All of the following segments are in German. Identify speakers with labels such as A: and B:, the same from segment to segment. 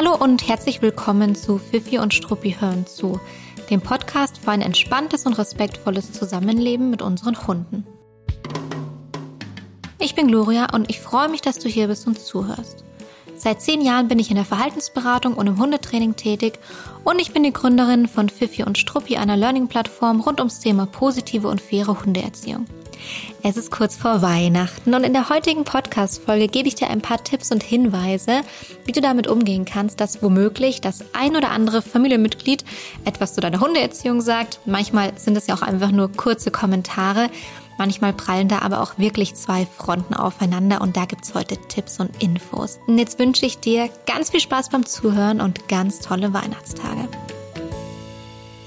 A: Hallo und herzlich willkommen zu Fifi und Struppi hören zu, dem Podcast für ein entspanntes und respektvolles Zusammenleben mit unseren Hunden. Ich bin Gloria und ich freue mich, dass du hier bist und zuhörst. Seit zehn Jahren bin ich in der Verhaltensberatung und im Hundetraining tätig und ich bin die Gründerin von Fifi und Struppi, einer Learning-Plattform rund ums Thema positive und faire Hundeerziehung. Es ist kurz vor Weihnachten und in der heutigen Podcast-Folge gebe ich dir ein paar Tipps und Hinweise, wie du damit umgehen kannst, dass womöglich das ein oder andere Familienmitglied etwas zu deiner Hundeerziehung sagt. Manchmal sind es ja auch einfach nur kurze Kommentare. Manchmal prallen da aber auch wirklich zwei Fronten aufeinander und da gibt's heute Tipps und Infos. Und jetzt wünsche ich dir ganz viel Spaß beim Zuhören und ganz tolle Weihnachtstage.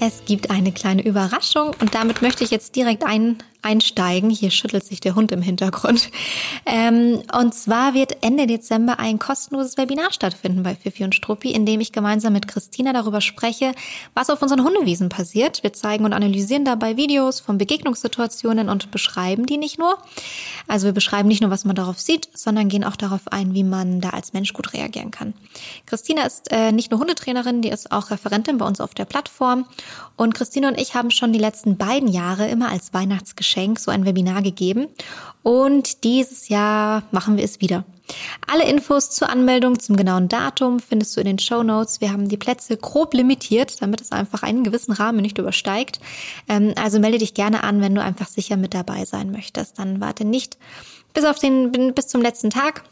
A: Es gibt eine kleine Überraschung und damit möchte ich jetzt direkt ein, einsteigen. Hier schüttelt sich der Hund im Hintergrund. Ähm, und zwar wird Ende Dezember ein kostenloses Webinar stattfinden bei Fifi und Struppi, in dem ich gemeinsam mit Christina darüber spreche, was auf unseren Hundewiesen passiert. Wir zeigen und analysieren dabei Videos von Begegnungssituationen und beschreiben die nicht nur. Also wir beschreiben nicht nur, was man darauf sieht, sondern gehen auch darauf ein, wie man da als Mensch gut reagieren kann. Christina ist äh, nicht nur Hundetrainerin, die ist auch Referentin bei uns auf der Plattform. Und Christina und ich haben schon die letzten beiden Jahre immer als Weihnachtsgeschenk so ein Webinar gegeben. Und dieses Jahr machen wir es wieder. Alle Infos zur Anmeldung, zum genauen Datum findest du in den Show Notes. Wir haben die Plätze grob limitiert, damit es einfach einen gewissen Rahmen nicht übersteigt. Ähm, also melde dich gerne an, wenn du einfach sicher mit dabei sein möchtest. Dann warte nicht bis auf den bis zum letzten Tag.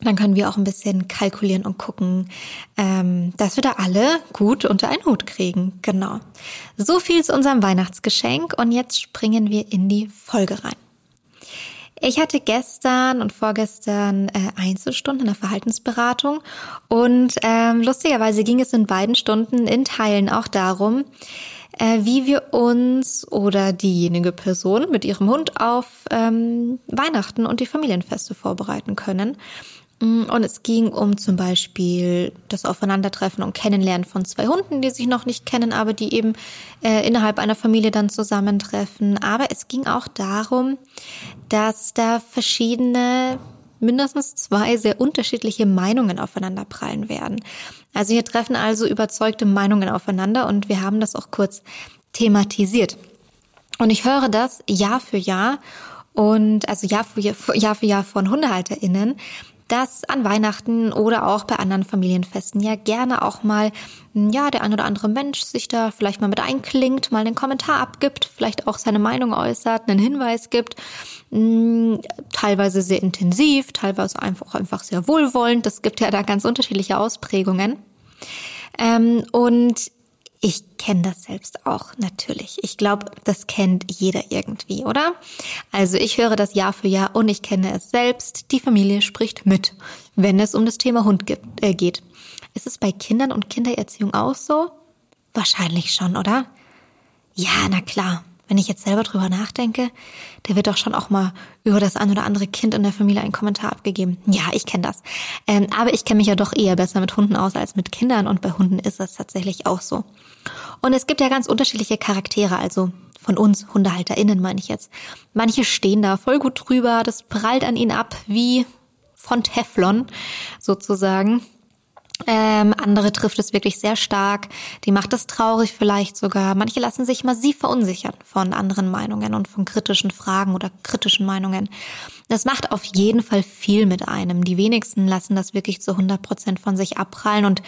A: Dann können wir auch ein bisschen kalkulieren und gucken, ähm, dass wir da alle gut unter einen Hut kriegen. Genau. So viel zu unserem Weihnachtsgeschenk und jetzt springen wir in die Folge rein. Ich hatte gestern und vorgestern äh, Einzelstunden in der Verhaltensberatung und ähm, lustigerweise ging es in beiden Stunden in Teilen auch darum, äh, wie wir uns oder diejenige Person mit ihrem Hund auf ähm, Weihnachten und die Familienfeste vorbereiten können. Mm, und es ging um zum Beispiel das Aufeinandertreffen und Kennenlernen von zwei Hunden, die sich noch nicht kennen, aber die eben äh, innerhalb einer Familie dann zusammentreffen. Aber es ging auch darum, dass da verschiedene, mindestens zwei sehr unterschiedliche Meinungen aufeinanderprallen werden. Also hier treffen also überzeugte Meinungen aufeinander und wir haben das auch kurz thematisiert. Und ich höre das Jahr für Jahr und also Jahr für Jahr, Jahr für Jahr von HundehalterInnen, dass an Weihnachten oder auch bei anderen Familienfesten ja gerne auch mal, ja, der ein oder andere Mensch sich da vielleicht mal mit einklingt, mal einen Kommentar abgibt, vielleicht auch seine Meinung äußert, einen Hinweis gibt, hm, teilweise sehr intensiv, teilweise einfach, einfach sehr wohlwollend. Das gibt ja da ganz unterschiedliche Ausprägungen. Ähm, und ich kenne das selbst auch, natürlich. Ich glaube, das kennt jeder irgendwie, oder? Also ich höre das Jahr für Jahr und ich kenne es selbst. Die Familie spricht mit, wenn es um das Thema Hund äh, geht. Ist es bei Kindern und Kindererziehung auch so? Wahrscheinlich schon, oder? Ja, na klar wenn ich jetzt selber drüber nachdenke, der wird doch schon auch mal über das ein oder andere Kind in der Familie einen Kommentar abgegeben. Ja, ich kenne das. Ähm, aber ich kenne mich ja doch eher besser mit Hunden aus als mit Kindern und bei Hunden ist das tatsächlich auch so. Und es gibt ja ganz unterschiedliche Charaktere, also von uns HundehalterInnen meine ich jetzt. Manche stehen da voll gut drüber, das prallt an ihnen ab wie von Teflon sozusagen. Ähm, andere trifft es wirklich sehr stark. Die macht es traurig vielleicht sogar. Manche lassen sich massiv verunsichern von anderen Meinungen und von kritischen Fragen oder kritischen Meinungen. Das macht auf jeden Fall viel mit einem. Die wenigsten lassen das wirklich zu 100 Prozent von sich abprallen und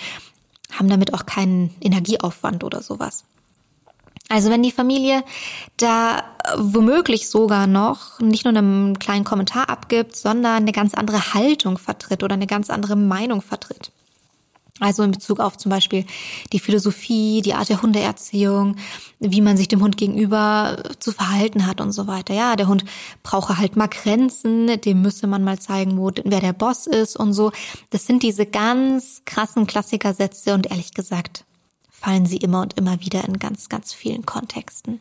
A: haben damit auch keinen Energieaufwand oder sowas. Also wenn die Familie da womöglich sogar noch nicht nur einen kleinen Kommentar abgibt, sondern eine ganz andere Haltung vertritt oder eine ganz andere Meinung vertritt also in Bezug auf zum Beispiel die Philosophie, die Art der Hundeerziehung, wie man sich dem Hund gegenüber zu verhalten hat und so weiter. Ja, der Hund brauche halt mal Grenzen, dem müsste man mal zeigen, wo, wer der Boss ist und so. Das sind diese ganz krassen Klassikersätze und ehrlich gesagt fallen sie immer und immer wieder in ganz, ganz vielen Kontexten.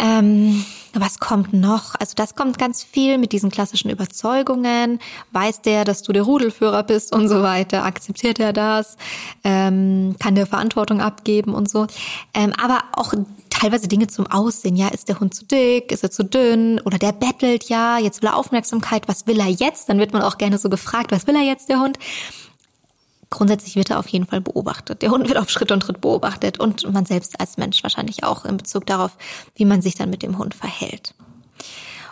A: Ähm, was kommt noch? Also das kommt ganz viel mit diesen klassischen Überzeugungen. Weiß der, dass du der Rudelführer bist und so weiter? Akzeptiert er das? Ähm, kann der Verantwortung abgeben und so? Ähm, aber auch teilweise Dinge zum Aussehen. Ja, ist der Hund zu dick? Ist er zu dünn? Oder der bettelt ja, jetzt will er Aufmerksamkeit. Was will er jetzt? Dann wird man auch gerne so gefragt, was will er jetzt, der Hund? Grundsätzlich wird er auf jeden Fall beobachtet. Der Hund wird auf Schritt und Tritt beobachtet und man selbst als Mensch wahrscheinlich auch in Bezug darauf, wie man sich dann mit dem Hund verhält.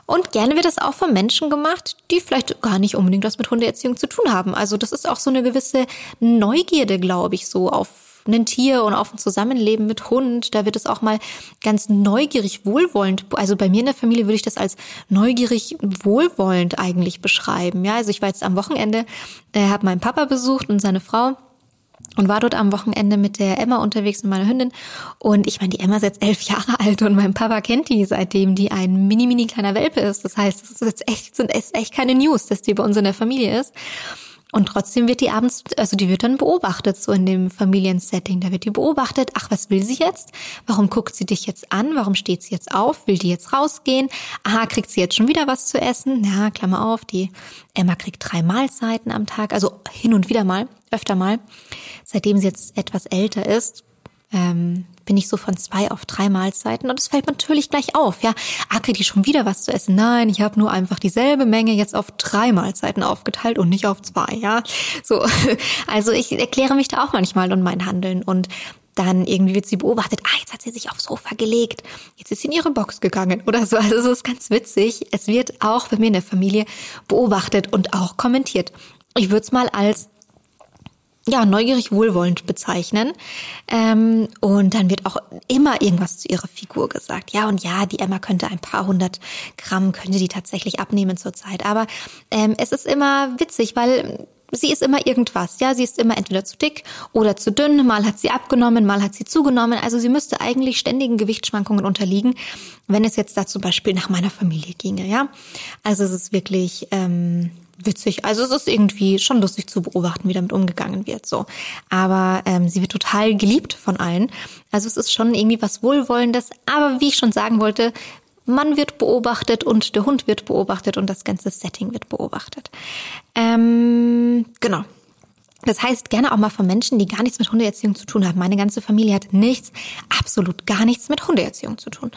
A: Und gerne wird das auch von Menschen gemacht, die vielleicht gar nicht unbedingt was mit Hundeerziehung zu tun haben. Also das ist auch so eine gewisse Neugierde, glaube ich, so auf ein Tier und auf ein Zusammenleben mit Hund. Da wird es auch mal ganz neugierig, wohlwollend. Also bei mir in der Familie würde ich das als neugierig, wohlwollend eigentlich beschreiben. Ja, also ich war jetzt am Wochenende, äh, habe meinen Papa besucht und seine Frau und war dort am Wochenende mit der Emma unterwegs und meiner Hündin. Und ich meine, die Emma ist jetzt elf Jahre alt und mein Papa kennt die, seitdem die ein mini, mini kleiner Welpe ist. Das heißt, es ist jetzt echt, sind echt keine News, dass die bei uns in der Familie ist. Und trotzdem wird die abends, also die wird dann beobachtet, so in dem Familiensetting. Da wird die beobachtet. Ach, was will sie jetzt? Warum guckt sie dich jetzt an? Warum steht sie jetzt auf? Will die jetzt rausgehen? Aha, kriegt sie jetzt schon wieder was zu essen? Ja, Klammer auf, die Emma kriegt drei Mahlzeiten am Tag, also hin und wieder mal, öfter mal. Seitdem sie jetzt etwas älter ist, ähm, bin ich so von zwei auf drei Mahlzeiten und es fällt natürlich gleich auf. Ja, ah, kriege ich schon wieder was zu essen? Nein, ich habe nur einfach dieselbe Menge jetzt auf drei Mahlzeiten aufgeteilt und nicht auf zwei. Ja, so. Also ich erkläre mich da auch manchmal und mein Handeln und dann irgendwie wird sie beobachtet, ah, jetzt hat sie sich aufs Sofa gelegt, jetzt ist sie in ihre Box gegangen oder so. Also es ist ganz witzig. Es wird auch bei mir in der Familie beobachtet und auch kommentiert. Ich würde es mal als ja, neugierig wohlwollend bezeichnen. Ähm, und dann wird auch immer irgendwas zu ihrer Figur gesagt. Ja, und ja, die Emma könnte ein paar hundert Gramm, könnte die tatsächlich abnehmen zurzeit. Aber ähm, es ist immer witzig, weil sie ist immer irgendwas. Ja, sie ist immer entweder zu dick oder zu dünn. Mal hat sie abgenommen, mal hat sie zugenommen. Also sie müsste eigentlich ständigen Gewichtsschwankungen unterliegen, wenn es jetzt da zum Beispiel nach meiner Familie ginge. Ja, also es ist wirklich ähm, witzig. Also es ist irgendwie schon lustig zu beobachten, wie damit umgegangen wird. So, aber ähm, sie wird total geliebt von allen. Also es ist schon irgendwie was Wohlwollendes. Aber wie ich schon sagen wollte, man wird beobachtet und der Hund wird beobachtet und das ganze Setting wird beobachtet. Ähm, genau. Das heißt, gerne auch mal von Menschen, die gar nichts mit Hundeerziehung zu tun haben. Meine ganze Familie hat nichts, absolut gar nichts mit Hundeerziehung zu tun.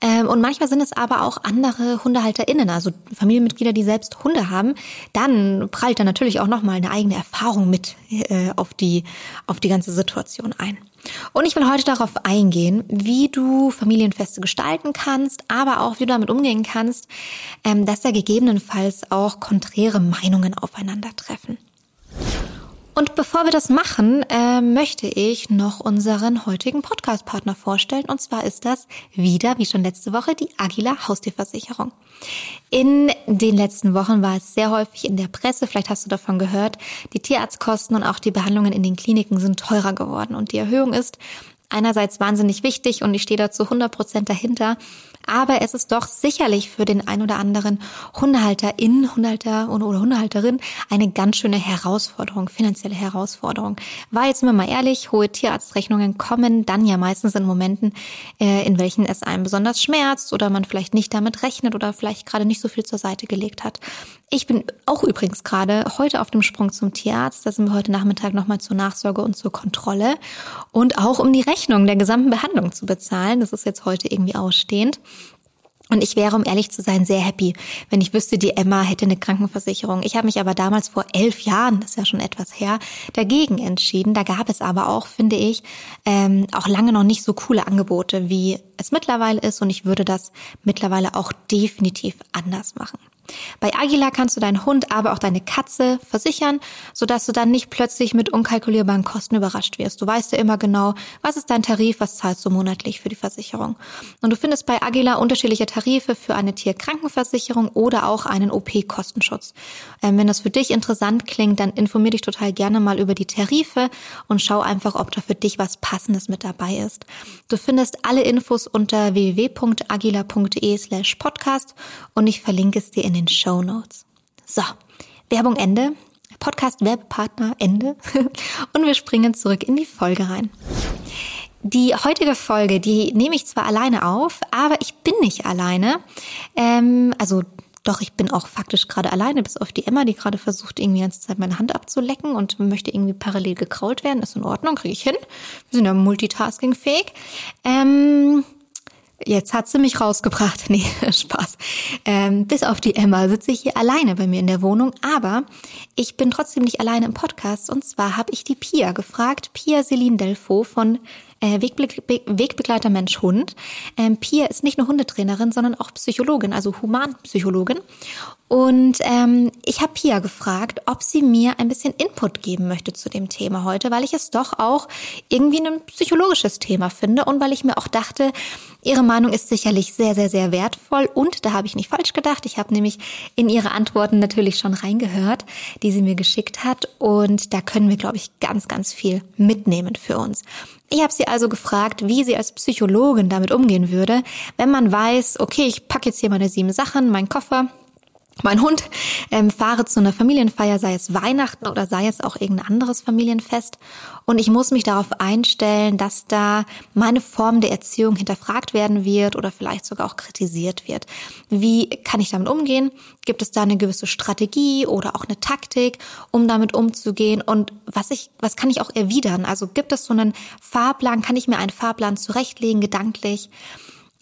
A: Ähm, und manchmal sind es aber auch andere HundehalterInnen, also Familienmitglieder, die selbst Hunde haben. Dann prallt da natürlich auch nochmal eine eigene Erfahrung mit äh, auf, die, auf die ganze Situation ein. Und ich will heute darauf eingehen, wie du Familienfeste gestalten kannst, aber auch wie du damit umgehen kannst, ähm, dass da gegebenenfalls auch konträre Meinungen aufeinandertreffen. Und bevor wir das machen, äh, möchte ich noch unseren heutigen Podcast-Partner vorstellen. Und zwar ist das wieder, wie schon letzte Woche, die Agila Haustierversicherung. In den letzten Wochen war es sehr häufig in der Presse, vielleicht hast du davon gehört, die Tierarztkosten und auch die Behandlungen in den Kliniken sind teurer geworden. Und die Erhöhung ist einerseits wahnsinnig wichtig und ich stehe da zu 100 Prozent dahinter. Aber es ist doch sicherlich für den ein oder anderen Hundehalter oder Hundehalterin eine ganz schöne Herausforderung, finanzielle Herausforderung. Weil jetzt sind wir mal ehrlich, hohe Tierarztrechnungen kommen dann ja meistens in Momenten, äh, in welchen es einem besonders schmerzt oder man vielleicht nicht damit rechnet oder vielleicht gerade nicht so viel zur Seite gelegt hat. Ich bin auch übrigens gerade heute auf dem Sprung zum Tierarzt. Da sind wir heute Nachmittag nochmal zur Nachsorge und zur Kontrolle und auch um die Rechnung der gesamten Behandlung zu bezahlen. Das ist jetzt heute irgendwie ausstehend. Und ich wäre, um ehrlich zu sein, sehr happy, wenn ich wüsste, die Emma hätte eine Krankenversicherung. Ich habe mich aber damals vor elf Jahren, das ist ja schon etwas her, dagegen entschieden. Da gab es aber auch, finde ich, ähm, auch lange noch nicht so coole Angebote, wie es mittlerweile ist. Und ich würde das mittlerweile auch definitiv anders machen. Bei Agila kannst du deinen Hund, aber auch deine Katze versichern, sodass du dann nicht plötzlich mit unkalkulierbaren Kosten überrascht wirst. Du weißt ja immer genau, was ist dein Tarif, was zahlst du monatlich für die Versicherung. Und du findest bei Agila unterschiedliche Tarife für eine Tierkrankenversicherung oder auch einen OP-Kostenschutz. Ähm, wenn das für dich interessant klingt, dann informier dich total gerne mal über die Tarife und schau einfach, ob da für dich was Passendes mit dabei ist. Du findest alle Infos unter www.agila.de slash podcast und ich verlinke es dir in den Show Notes. So, Werbung Ende. Podcast Werbepartner Ende. Und wir springen zurück in die Folge rein. Die heutige Folge, die nehme ich zwar alleine auf, aber ich bin nicht alleine. Ähm, also doch, ich bin auch faktisch gerade alleine, bis auf die Emma, die gerade versucht, irgendwie die ganze Zeit meine Hand abzulecken und möchte irgendwie parallel gekrault werden. Ist in Ordnung, kriege ich hin. Wir sind ja multitaskingfähig. Ähm, Jetzt hat sie mich rausgebracht. Nee, Spaß. Ähm, bis auf die Emma sitze ich hier alleine bei mir in der Wohnung, aber ich bin trotzdem nicht alleine im Podcast. Und zwar habe ich die Pia gefragt, Pia Celine Delfo von äh, Wegbe Wegbegleiter Mensch Hund. Ähm, Pia ist nicht nur Hundetrainerin, sondern auch Psychologin, also Humanpsychologin. Und ähm, ich habe Pia gefragt, ob sie mir ein bisschen Input geben möchte zu dem Thema heute, weil ich es doch auch irgendwie ein psychologisches Thema finde und weil ich mir auch dachte, ihre Meinung ist sicherlich sehr, sehr, sehr wertvoll. Und da habe ich nicht falsch gedacht. Ich habe nämlich in ihre Antworten natürlich schon reingehört, die sie mir geschickt hat. Und da können wir, glaube ich, ganz, ganz viel mitnehmen für uns. Ich habe sie also gefragt, wie sie als Psychologin damit umgehen würde, wenn man weiß, okay, ich packe jetzt hier meine sieben Sachen, meinen Koffer, mein Hund, ähm, fahre zu einer Familienfeier, sei es Weihnachten oder sei es auch irgendein anderes Familienfest. Und ich muss mich darauf einstellen, dass da meine Form der Erziehung hinterfragt werden wird oder vielleicht sogar auch kritisiert wird. Wie kann ich damit umgehen? Gibt es da eine gewisse Strategie oder auch eine Taktik, um damit umzugehen? Und was ich, was kann ich auch erwidern? Also gibt es so einen Fahrplan? Kann ich mir einen Fahrplan zurechtlegen, gedanklich,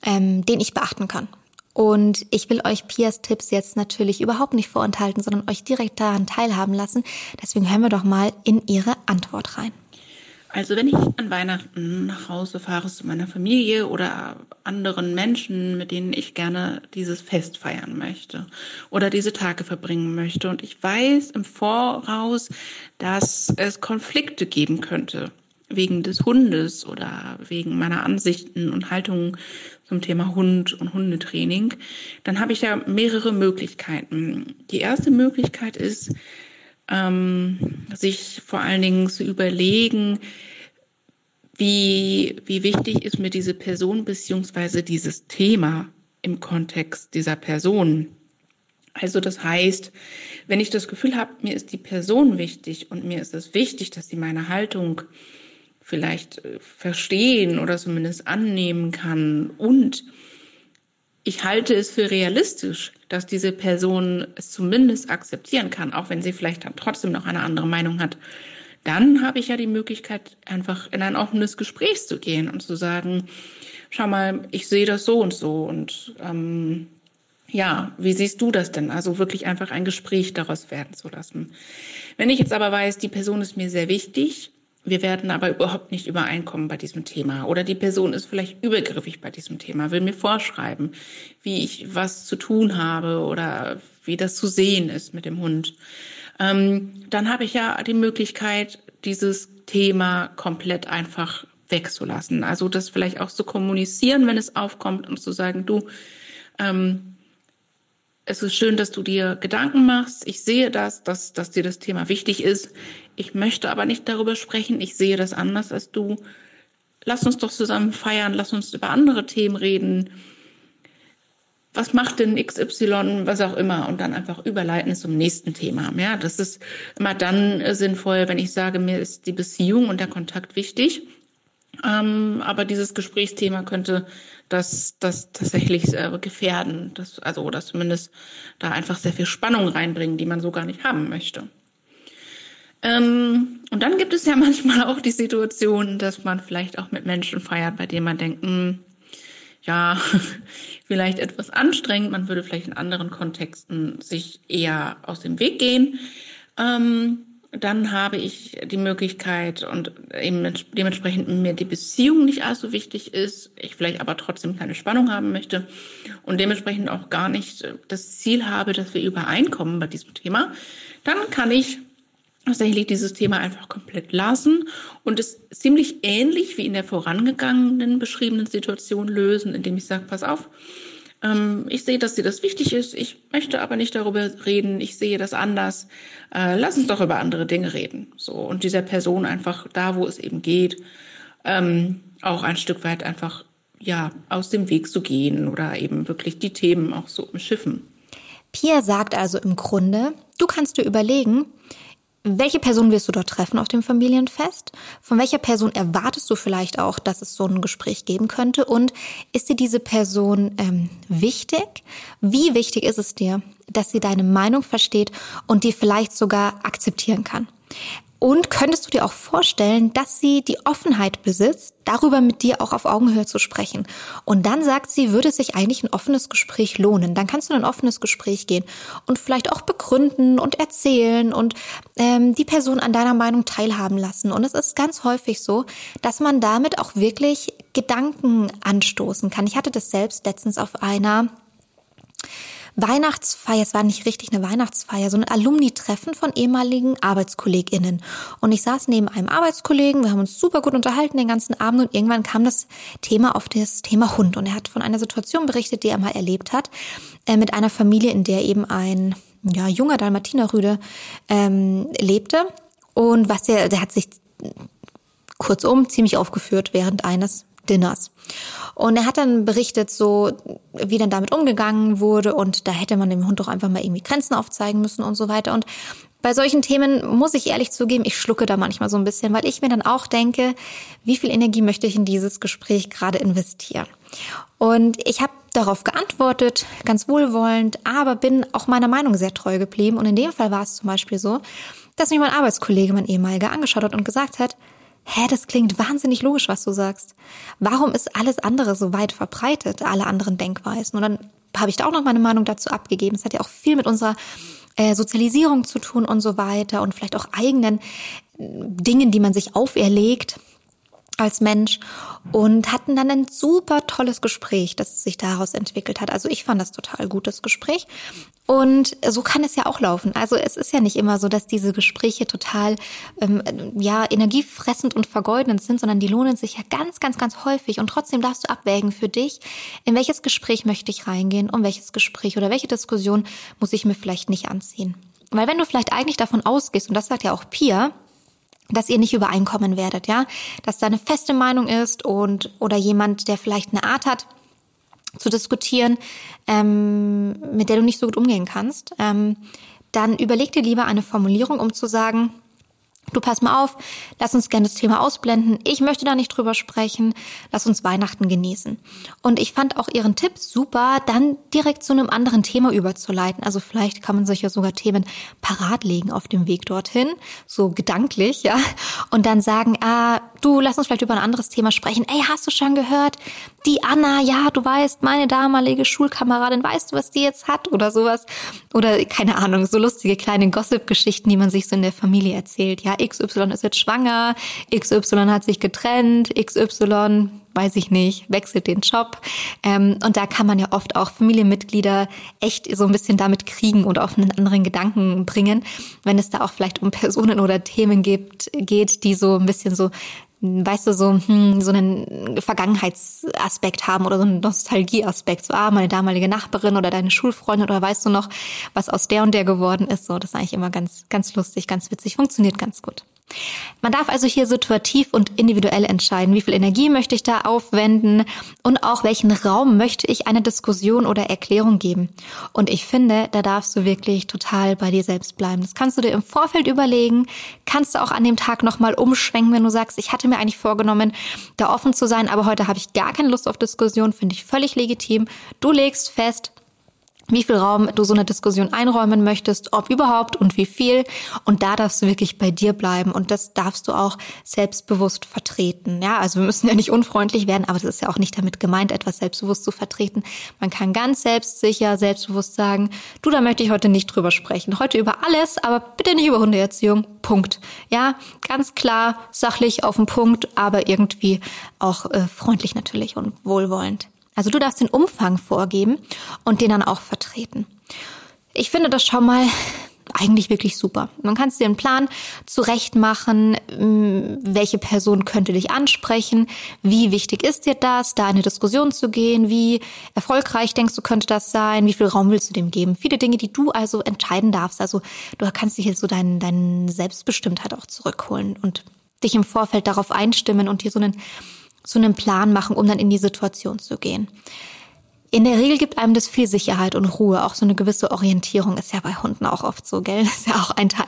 A: ähm, den ich beachten kann? Und ich will euch Pias Tipps jetzt natürlich überhaupt nicht vorenthalten, sondern euch direkt daran teilhaben lassen. Deswegen hören wir doch mal in ihre Antwort rein.
B: Also wenn ich an Weihnachten nach Hause fahre zu meiner Familie oder anderen Menschen, mit denen ich gerne dieses Fest feiern möchte oder diese Tage verbringen möchte und ich weiß im Voraus, dass es Konflikte geben könnte wegen des Hundes oder wegen meiner Ansichten und Haltungen zum Thema Hund und Hundetraining, dann habe ich da mehrere Möglichkeiten. Die erste Möglichkeit ist, ähm, sich vor allen Dingen zu überlegen, wie, wie wichtig ist mir diese Person beziehungsweise dieses Thema im Kontext dieser Person. Also das heißt, wenn ich das Gefühl habe, mir ist die Person wichtig und mir ist es wichtig, dass sie meine Haltung vielleicht äh, verstehen oder zumindest annehmen kann. Und ich halte es für realistisch, dass diese Person es zumindest akzeptieren kann, auch wenn sie vielleicht dann trotzdem noch eine andere Meinung hat. Dann habe ich ja die Möglichkeit, einfach in ein offenes Gespräch zu gehen und zu sagen, schau mal, ich sehe das so und so und ähm, ja, wie siehst du das denn? Also wirklich einfach ein Gespräch daraus werden zu lassen. Wenn ich jetzt aber weiß, die Person ist mir sehr wichtig wir werden aber überhaupt nicht übereinkommen bei diesem Thema. Oder die Person ist vielleicht übergriffig bei diesem Thema, will mir vorschreiben, wie ich was zu tun habe oder wie das zu sehen ist mit dem Hund. Ähm, dann habe ich ja die Möglichkeit, dieses Thema komplett einfach wegzulassen. Also das vielleicht auch zu kommunizieren, wenn es aufkommt und zu sagen, du, ähm, es ist schön, dass du dir Gedanken machst. Ich sehe das, dass, dass dir das Thema wichtig ist. Ich möchte aber nicht darüber sprechen. Ich sehe das anders als du. Lass uns doch zusammen feiern. Lass uns über andere Themen reden. Was macht denn XY, was auch immer, und dann einfach überleiten zum nächsten Thema. Ja, das ist immer dann sinnvoll, wenn ich sage, mir ist die Beziehung und der Kontakt wichtig. Ähm, aber dieses Gesprächsthema könnte das, das tatsächlich äh, gefährden, das, also oder zumindest da einfach sehr viel Spannung reinbringen, die man so gar nicht haben möchte. Ähm, und dann gibt es ja manchmal auch die Situation, dass man vielleicht auch mit Menschen feiert, bei denen man denkt, mh, hm, ja, vielleicht etwas anstrengend, man würde vielleicht in anderen Kontexten sich eher aus dem Weg gehen. Ähm, dann habe ich die Möglichkeit und eben dementsprechend mir die Beziehung nicht allzu wichtig ist, ich vielleicht aber trotzdem keine Spannung haben möchte und dementsprechend auch gar nicht das Ziel habe, dass wir übereinkommen bei diesem Thema, dann kann ich tatsächlich dieses Thema einfach komplett lassen und es ziemlich ähnlich wie in der vorangegangenen beschriebenen Situation lösen, indem ich sage, pass auf, ähm, ich sehe, dass dir das wichtig ist. Ich möchte aber nicht darüber reden. Ich sehe das anders. Äh, lass uns doch über andere Dinge reden. So und dieser Person einfach da, wo es eben geht, ähm, auch ein Stück weit einfach ja aus dem Weg zu gehen oder eben wirklich die Themen auch so umschiffen.
A: Pia sagt also im Grunde, du kannst dir überlegen, welche Person wirst du dort treffen auf dem Familienfest? Von welcher Person erwartest du vielleicht auch, dass es so ein Gespräch geben könnte? Und ist dir diese Person ähm, wichtig? Wie wichtig ist es dir, dass sie deine Meinung versteht und die vielleicht sogar akzeptieren kann? Und könntest du dir auch vorstellen, dass sie die Offenheit besitzt, darüber mit dir auch auf Augenhöhe zu sprechen? Und dann sagt sie, würde sich eigentlich ein offenes Gespräch lohnen. Dann kannst du in ein offenes Gespräch gehen und vielleicht auch begründen und erzählen und ähm, die Person an deiner Meinung teilhaben lassen. Und es ist ganz häufig so, dass man damit auch wirklich Gedanken anstoßen kann. Ich hatte das selbst letztens auf einer Weihnachtsfeier, es war nicht richtig eine Weihnachtsfeier, sondern Alumni-Treffen von ehemaligen ArbeitskollegInnen. Und ich saß neben einem Arbeitskollegen, wir haben uns super gut unterhalten den ganzen Abend und irgendwann kam das Thema auf das Thema Hund. Und er hat von einer Situation berichtet, die er mal erlebt hat, äh, mit einer Familie, in der eben ein ja, junger Dalmatinerrüde ähm, lebte. Und was der, der hat sich kurzum ziemlich aufgeführt während eines Dinners. Und er hat dann berichtet, so wie dann damit umgegangen wurde und da hätte man dem Hund doch einfach mal irgendwie Grenzen aufzeigen müssen und so weiter. Und bei solchen Themen muss ich ehrlich zugeben, ich schlucke da manchmal so ein bisschen, weil ich mir dann auch denke, wie viel Energie möchte ich in dieses Gespräch gerade investieren? Und ich habe darauf geantwortet, ganz wohlwollend, aber bin auch meiner Meinung sehr treu geblieben. Und in dem Fall war es zum Beispiel so, dass mich mein Arbeitskollege, mein ehemaliger, angeschaut hat und gesagt hat, hä, das klingt wahnsinnig logisch, was du sagst. Warum ist alles andere so weit verbreitet, alle anderen Denkweisen? Und dann habe ich da auch noch meine Meinung dazu abgegeben. Es hat ja auch viel mit unserer äh, Sozialisierung zu tun und so weiter und vielleicht auch eigenen äh, Dingen, die man sich auferlegt als Mensch und hatten dann ein super tolles Gespräch, das sich daraus entwickelt hat. Also ich fand das total gutes Gespräch und so kann es ja auch laufen. Also es ist ja nicht immer so, dass diese Gespräche total ähm, ja energiefressend und vergeudend sind, sondern die lohnen sich ja ganz, ganz, ganz häufig und trotzdem darfst du abwägen für dich, in welches Gespräch möchte ich reingehen und welches Gespräch oder welche Diskussion muss ich mir vielleicht nicht anziehen. Weil wenn du vielleicht eigentlich davon ausgehst, und das sagt ja auch Pia, dass ihr nicht übereinkommen werdet, ja, dass da eine feste Meinung ist und oder jemand, der vielleicht eine Art hat zu diskutieren, ähm, mit der du nicht so gut umgehen kannst, ähm, dann überleg dir lieber eine Formulierung, um zu sagen, Du pass mal auf, lass uns gerne das Thema ausblenden. Ich möchte da nicht drüber sprechen. Lass uns Weihnachten genießen. Und ich fand auch Ihren Tipp super, dann direkt zu einem anderen Thema überzuleiten. Also vielleicht kann man sich ja sogar Themen parat legen auf dem Weg dorthin, so gedanklich, ja. Und dann sagen, ah, du, lass uns vielleicht über ein anderes Thema sprechen. Ey, hast du schon gehört? Die Anna, ja, du weißt, meine damalige Schulkameradin, weißt du, was die jetzt hat oder sowas? Oder keine Ahnung, so lustige kleine Gossip-Geschichten, die man sich so in der Familie erzählt, ja XY ist jetzt schwanger, XY hat sich getrennt, XY, weiß ich nicht, wechselt den Job. Ähm, und da kann man ja oft auch Familienmitglieder echt so ein bisschen damit kriegen und auf einen anderen Gedanken bringen, wenn es da auch vielleicht um Personen oder Themen gibt, geht, die so ein bisschen so weißt du, so, hm, so einen Vergangenheitsaspekt haben oder so einen Nostalgieaspekt. So, ah, meine damalige Nachbarin oder deine Schulfreundin oder weißt du noch, was aus der und der geworden ist. So, das ist eigentlich immer ganz, ganz lustig, ganz witzig, funktioniert ganz gut. Man darf also hier situativ und individuell entscheiden, wie viel Energie möchte ich da aufwenden und auch welchen Raum möchte ich einer Diskussion oder Erklärung geben. Und ich finde, da darfst du wirklich total bei dir selbst bleiben. Das kannst du dir im Vorfeld überlegen, kannst du auch an dem Tag nochmal umschwenken, wenn du sagst, ich hatte mir eigentlich vorgenommen, da offen zu sein, aber heute habe ich gar keine Lust auf Diskussion, finde ich völlig legitim. Du legst fest, wie viel Raum du so eine Diskussion einräumen möchtest, ob überhaupt und wie viel. Und da darfst du wirklich bei dir bleiben und das darfst du auch selbstbewusst vertreten. Ja, also wir müssen ja nicht unfreundlich werden, aber das ist ja auch nicht damit gemeint, etwas selbstbewusst zu vertreten. Man kann ganz selbstsicher, selbstbewusst sagen, du, da möchte ich heute nicht drüber sprechen. Heute über alles, aber bitte nicht über Hundeerziehung. Punkt. Ja, ganz klar, sachlich auf den Punkt, aber irgendwie auch äh, freundlich natürlich und wohlwollend. Also du darfst den Umfang vorgeben und den dann auch vertreten. Ich finde das schon mal eigentlich wirklich super. Man kannst dir einen Plan zurecht machen, mm, welche Person könnte dich ansprechen, wie wichtig ist dir das, da in eine Diskussion zu gehen, wie erfolgreich denkst du könnte das sein, wie viel Raum willst du dem geben. Viele Dinge, die du also entscheiden darfst. Also du kannst dich jetzt so deinen, deinen Selbstbestimmtheit auch zurückholen und dich im Vorfeld darauf einstimmen und dir so einen so einen Plan machen, um dann in die Situation zu gehen. In der Regel gibt einem das viel Sicherheit und Ruhe, auch so eine gewisse Orientierung ist ja bei Hunden auch oft so, gell? Das ist ja auch ein Teil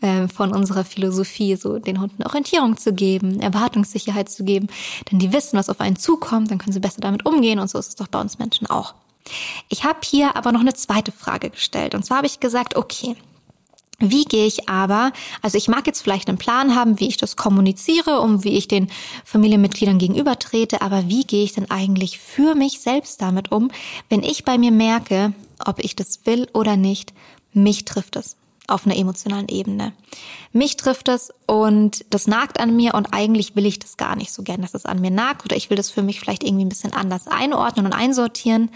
A: äh, von unserer Philosophie, so den Hunden Orientierung zu geben, Erwartungssicherheit zu geben, denn die wissen, was auf einen zukommt, dann können sie besser damit umgehen und so ist es doch bei uns Menschen auch. Ich habe hier aber noch eine zweite Frage gestellt und zwar habe ich gesagt, okay, Wie gehe ich aber, also ich mag jetzt vielleicht einen Plan haben, wie ich das kommuniziere und wie ich den Familienmitgliedern gegenüber trete, aber wie gehe ich denn eigentlich für mich selbst damit um, wenn ich bei mir merke, ob ich das will oder nicht, mich trifft es auf einer emotionalen Ebene. Mich trifft es und das nagt an mir und eigentlich will ich das gar nicht so gern, dass es an mir nagt oder ich will das für mich vielleicht irgendwie ein bisschen anders einordnen und einsortieren.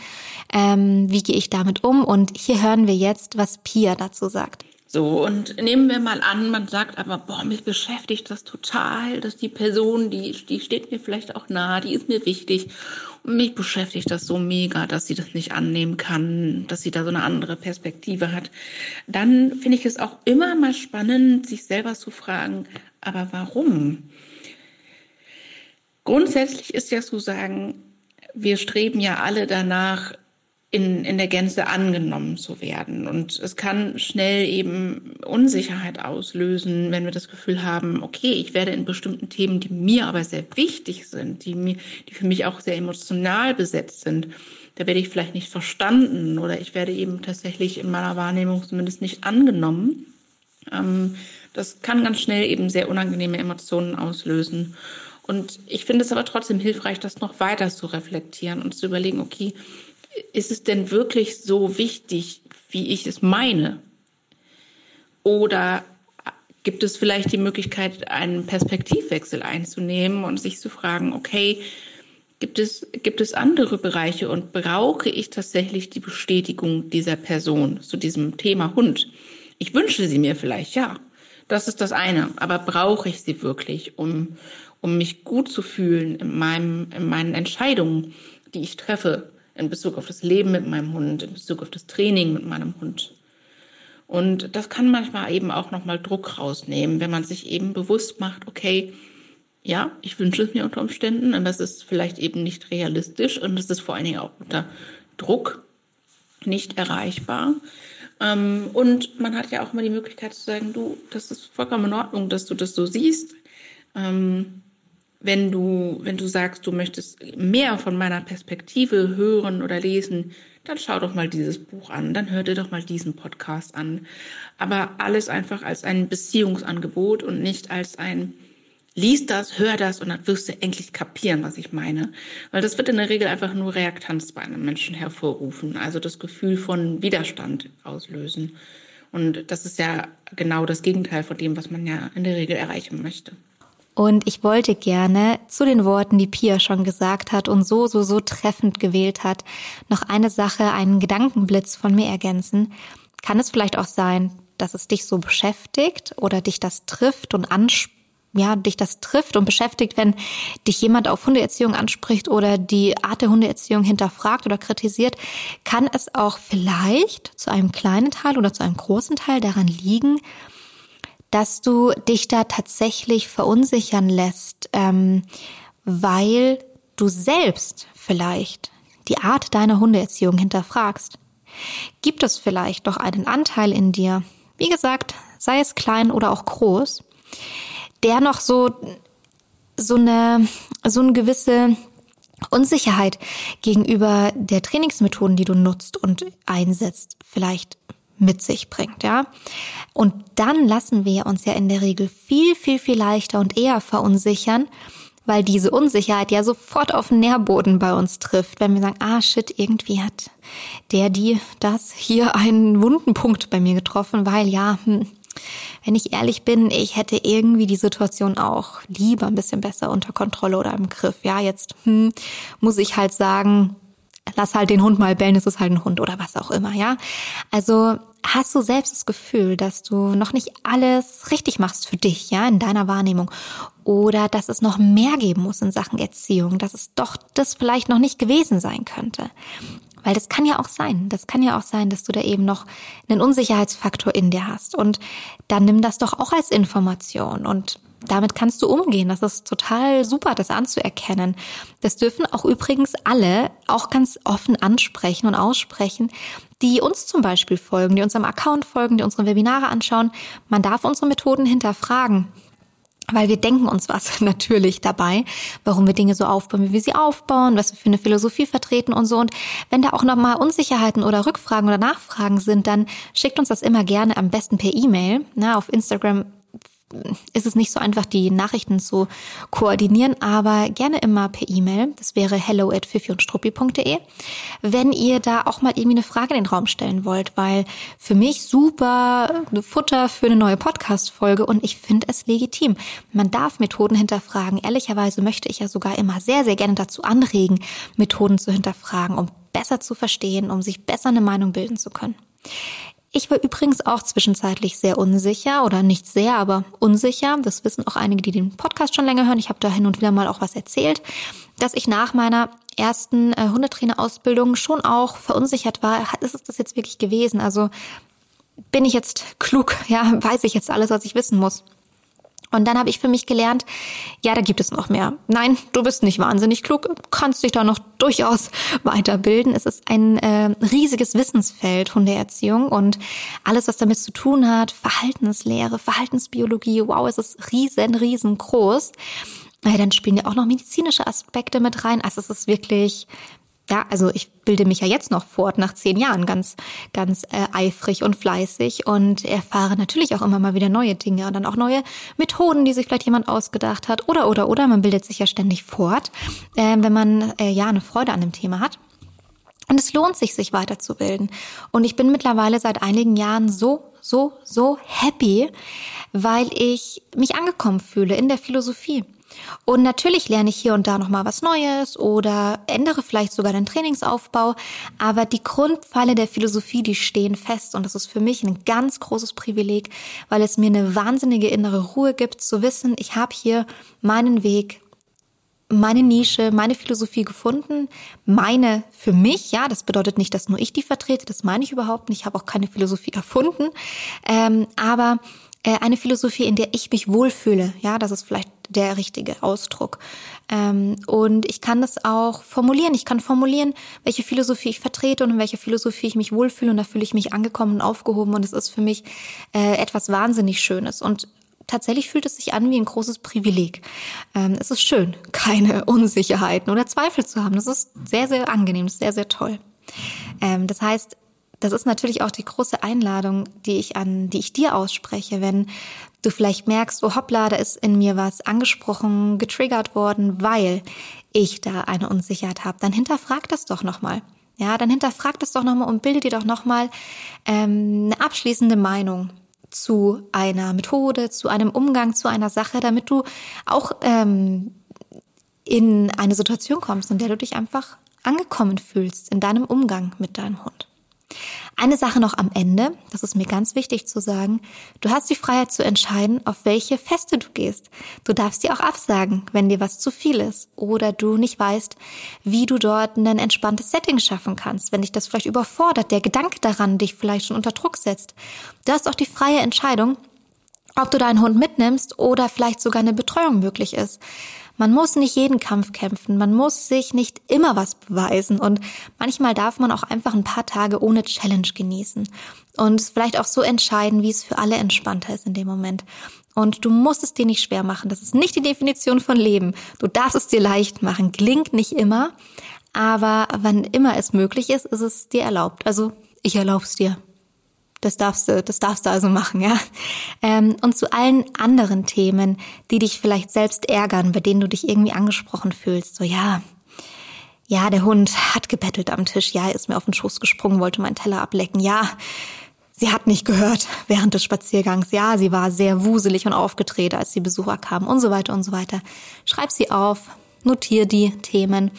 A: Ähm, wie gehe ich damit um? Und hier hören wir jetzt, was Pia dazu sagt.
B: So, und nehmen wir mal an, man sagt aber, boah, mich beschäftigt das total, dass die Person, die, die steht mir vielleicht auch nah, die ist mir wichtig. Und mich beschäftigt das so mega, dass sie das nicht annehmen kann, dass sie da so eine andere Perspektive hat. Dann finde ich es auch immer mal spannend, sich selber zu fragen, aber warum? Grundsätzlich ist ja zu sagen, wir streben ja alle danach, in, in der Gänze angenommen zu werden. Und es kann schnell eben Unsicherheit auslösen, wenn wir das Gefühl haben, okay, ich werde in bestimmten Themen, die mir aber sehr wichtig sind, die, mir, die für mich auch sehr emotional besetzt sind, da werde ich vielleicht nicht verstanden oder ich werde eben tatsächlich in meiner Wahrnehmung zumindest nicht angenommen. Ähm, das kann ganz schnell eben sehr unangenehme Emotionen auslösen. Und ich finde es aber trotzdem hilfreich, das noch weiter zu reflektieren und zu überlegen, okay, ist es denn wirklich so wichtig, wie ich es meine? Oder gibt es vielleicht die Möglichkeit, einen Perspektivwechsel einzunehmen und sich zu fragen, okay, gibt es, gibt es andere Bereiche und brauche ich tatsächlich die Bestätigung dieser Person zu diesem Thema Hund? Ich wünsche sie mir vielleicht, ja. Das ist das eine. Aber brauche ich sie wirklich, um, um mich gut zu fühlen in, meinem, in meinen Entscheidungen, die ich treffe? In Bezug auf das Leben mit meinem Hund, in Bezug auf das Training mit meinem Hund. Und das kann manchmal eben auch nochmal Druck rausnehmen, wenn man sich eben bewusst macht, okay, ja, ich wünsche es mir unter Umständen und das ist vielleicht eben nicht realistisch und es ist vor allen Dingen auch unter Druck nicht erreichbar. Ähm, und man hat ja auch mal die Möglichkeit zu sagen, du, das ist vollkommen in Ordnung, dass du das so siehst. Ähm, wenn du, wenn du sagst, du möchtest mehr von meiner Perspektive hören oder lesen, dann schau doch mal dieses Buch an, dann hör dir doch mal diesen Podcast an. Aber alles einfach als ein Beziehungsangebot und nicht als ein Lies das, hör das und dann wirst du endlich kapieren, was ich meine. Weil das wird in der Regel einfach nur Reaktanz bei einem Menschen hervorrufen, also das Gefühl von Widerstand auslösen. Und das ist ja genau das Gegenteil von dem, was man ja in der Regel erreichen möchte.
A: Und ich wollte gerne zu den Worten, die Pia schon gesagt hat und so, so, so treffend gewählt hat, noch eine Sache, einen Gedankenblitz von mir ergänzen. Kann es vielleicht auch sein, dass es dich so beschäftigt oder dich das trifft und anspricht? ja, dich das trifft und beschäftigt, wenn dich jemand auf Hundeerziehung anspricht oder die Art der Hundeerziehung hinterfragt oder kritisiert, kann es auch vielleicht zu einem kleinen Teil oder zu einem großen Teil daran liegen, dass du dich da tatsächlich verunsichern lässt, ähm, weil du selbst vielleicht die Art deiner Hundeerziehung hinterfragst. Gibt es vielleicht doch einen Anteil in dir, wie gesagt, sei es klein oder auch groß, der noch so, so eine, so eine gewisse Unsicherheit gegenüber der Trainingsmethoden, die du nutzt und einsetzt, vielleicht mit sich bringt, ja. Und dann lassen wir uns ja in der Regel viel, viel, viel leichter und eher verunsichern, weil diese Unsicherheit ja sofort auf den Nährboden bei uns trifft, wenn wir sagen, ah shit, irgendwie hat der, die, das hier einen wunden Punkt bei mir getroffen, weil ja, hm, wenn ich ehrlich bin, ich hätte irgendwie die Situation auch lieber ein bisschen besser unter Kontrolle oder im Griff. Ja, jetzt hm, muss ich halt sagen, lass halt den Hund mal bellen, es ist halt ein Hund oder was auch immer, ja. Also hast du selbst das Gefühl, dass du noch nicht alles richtig machst für dich, ja, in deiner Wahrnehmung oder dass es noch mehr geben muss in Sachen Erziehung, dass es doch das vielleicht noch nicht gewesen sein könnte. Weil das kann ja auch sein. Das kann ja auch sein, dass du da eben noch einen Unsicherheitsfaktor in dir hast. Und dann nimm das doch auch als Information und damit kannst du umgehen. Das ist total super, das anzuerkennen. Das dürfen auch übrigens alle auch ganz offen ansprechen und aussprechen, die uns zum Beispiel folgen, die unserem Account folgen, die unsere Webinare anschauen. Man darf unsere Methoden hinterfragen. weil wir denken uns was natürlich dabei, warum wir Dinge so aufbauen, wie wir sie aufbauen, was wir für eine Philosophie vertreten und so. Und wenn da auch nochmal Unsicherheiten oder Rückfragen oder Nachfragen sind, dann schickt uns das immer gerne am besten per E-Mail. Na, auf Instagram ist es nicht so einfach, die Nachrichten zu koordinieren, aber gerne immer per E-Mail. Das wäre hello at und wenn ihr da auch mal irgendwie eine Frage in den Raum stellen wollt, weil für mich super Futter für eine neue Podcast-Folge und ich finde es legitim. Man darf Methoden hinterfragen. Ehrlicherweise möchte ich ja sogar immer sehr, sehr gerne dazu anregen, Methoden zu hinterfragen, um besser zu verstehen, um sich besser eine Meinung bilden zu können. Ich war übrigens auch zwischenzeitlich sehr unsicher oder nicht sehr, aber unsicher. Das wissen auch einige, die den Podcast schon länger hören. Ich habe da hin und wieder mal auch was erzählt, dass ich nach meiner ersten äh, Hundetrainerausbildung schon auch verunsichert war. Ist es das jetzt wirklich gewesen? Also bin ich jetzt klug? Ja, weiß ich jetzt alles, was ich wissen muss? Und dann habe ich für mich gelernt, ja, da gibt es noch mehr. Nein, du bist nicht wahnsinnig klug, kannst dich da noch durchaus weiterbilden. Es ist ein äh, riesiges Wissensfeld Hundeerziehung und alles, was damit zu tun hat, Verhaltenslehre, Verhaltensbiologie, wow, es ist riesen, riesengroß. Äh, dann spielen ja auch noch medizinische Aspekte mit rein. Also es ist wirklich ja, also ich bilde mich ja jetzt noch fort nach zehn Jahren ganz, ganz äh, eifrig und fleißig und erfahre natürlich auch immer mal wieder neue Dinge und dann auch neue Methoden, die sich vielleicht jemand ausgedacht hat oder oder oder man bildet sich ja ständig fort, äh, wenn man äh, ja eine Freude an dem Thema hat. Und es lohnt sich, sich weiterzubilden. Und ich bin mittlerweile seit einigen Jahren so, so, so happy, weil ich mich angekommen fühle in der Philosophie. Und natürlich lerne ich hier und da nochmal was Neues oder ändere vielleicht sogar den Trainingsaufbau. Aber die Grundpfeile der Philosophie, die stehen fest. Und das ist für mich ein ganz großes Privileg, weil es mir eine wahnsinnige innere Ruhe gibt, zu wissen, ich habe hier meinen Weg meine Nische, meine Philosophie gefunden, meine für mich, ja, das bedeutet nicht, dass nur ich die vertrete, das meine ich überhaupt nicht, ich habe auch keine Philosophie erfunden, ähm, aber eine Philosophie, in der ich mich wohlfühle. Ja, das ist vielleicht der richtige Ausdruck. Ähm, und ich kann das auch formulieren. Ich kann formulieren, welche Philosophie ich vertrete und in welcher Philosophie ich mich wohlfühle. Und da fühle ich mich angekommen und aufgehoben. Und es ist für mich äh, etwas wahnsinnig Schönes. Und tatsächlich fühlt es sich an wie ein großes Privileg. Ähm, es ist schön, keine Unsicherheiten oder Zweifel zu haben. Das ist sehr, sehr angenehm, sehr, sehr toll. Ähm, das heißt, das ist natürlich auch die große Einladung, die ich an, die ich dir ausspreche, wenn du vielleicht merkst, oh hoppla, da ist in mir was angesprochen, getriggert worden, weil ich da eine Unsicherheit habe, dann hinterfrag das doch nochmal. Ja, dann hinterfrag das doch nochmal und bilde dir doch nochmal ähm, eine abschließende Meinung zu einer Methode, zu einem Umgang, zu einer Sache, damit du auch ähm, in eine Situation kommst, in der du dich einfach angekommen fühlst in deinem Umgang mit deinem Hund. Eine Sache noch am Ende, das ist mir ganz wichtig zu sagen. Du hast die Freiheit zu entscheiden, auf welche Feste du gehst. Du darfst dir auch absagen, wenn dir was zu viel ist oder du nicht weißt, wie du dort ein entspanntes Setting schaffen kannst, wenn dich das vielleicht überfordert, der Gedanke daran dich vielleicht schon unter Druck setzt. Du hast auch die freie Entscheidung, ob du deinen Hund mitnimmst oder vielleicht sogar eine Betreuung möglich ist. Man muss nicht jeden Kampf kämpfen, man muss sich nicht immer was beweisen und manchmal darf man auch einfach ein paar Tage ohne Challenge genießen und vielleicht auch so entscheiden, wie es für alle entspannter ist in dem Moment. Und du musst es dir nicht schwer machen. Das ist nicht die Definition von Leben. Du darfst es dir leicht machen. Klingt nicht immer, aber wann immer es möglich ist, ist es dir erlaubt. Also ich erlaube es dir. Das darfst du, das darfst du also machen, ja. Ähm, und zu allen anderen Themen, die dich vielleicht selbst ärgern, bei denen du dich irgendwie angesprochen fühlst, so ja, ja, der Hund hat gebettelt am Tisch, ja, er ist mir auf den Schoß gesprungen, wollte meinen Teller ablecken, ja, sie hat nicht gehört während des Spaziergangs, ja, sie war sehr wuselig und aufgedreht, als die Besucher kamen und so weiter und so weiter. Schreib sie auf, notiere die Themen.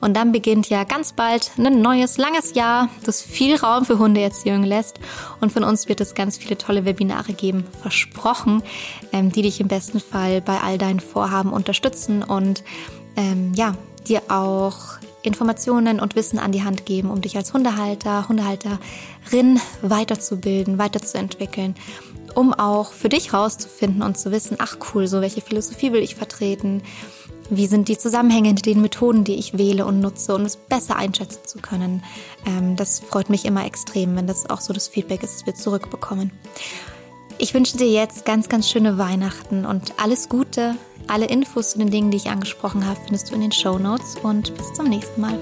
A: Und dann beginnt ja ganz bald ein neues, langes Jahr, das viel Raum für Hundeerziehung lässt. Und von uns wird es ganz viele tolle Webinare geben, versprochen, ähm, die dich im besten Fall bei all deinen Vorhaben unterstützen und ähm, ja, dir auch Informationen und Wissen an die Hand geben, um dich als Hundehalter, Hundehalterin weiterzubilden, weiterzuentwickeln um auch für dich rauszufinden und zu wissen, ach cool, so welche Philosophie will ich vertreten, wie sind die Zusammenhänge in den Methoden, die ich wähle und nutze, um es besser einschätzen zu können? Ähm, das freut mich immer extrem, wenn das auch so das Feedback ist, das wir zurückbekommen. Ich wünsche dir jetzt ganz, ganz schöne Weihnachten und alles Gute. Alle Infos zu den Dingen, die ich angesprochen habe, findest du in den Show Notes und bis zum nächsten Mal.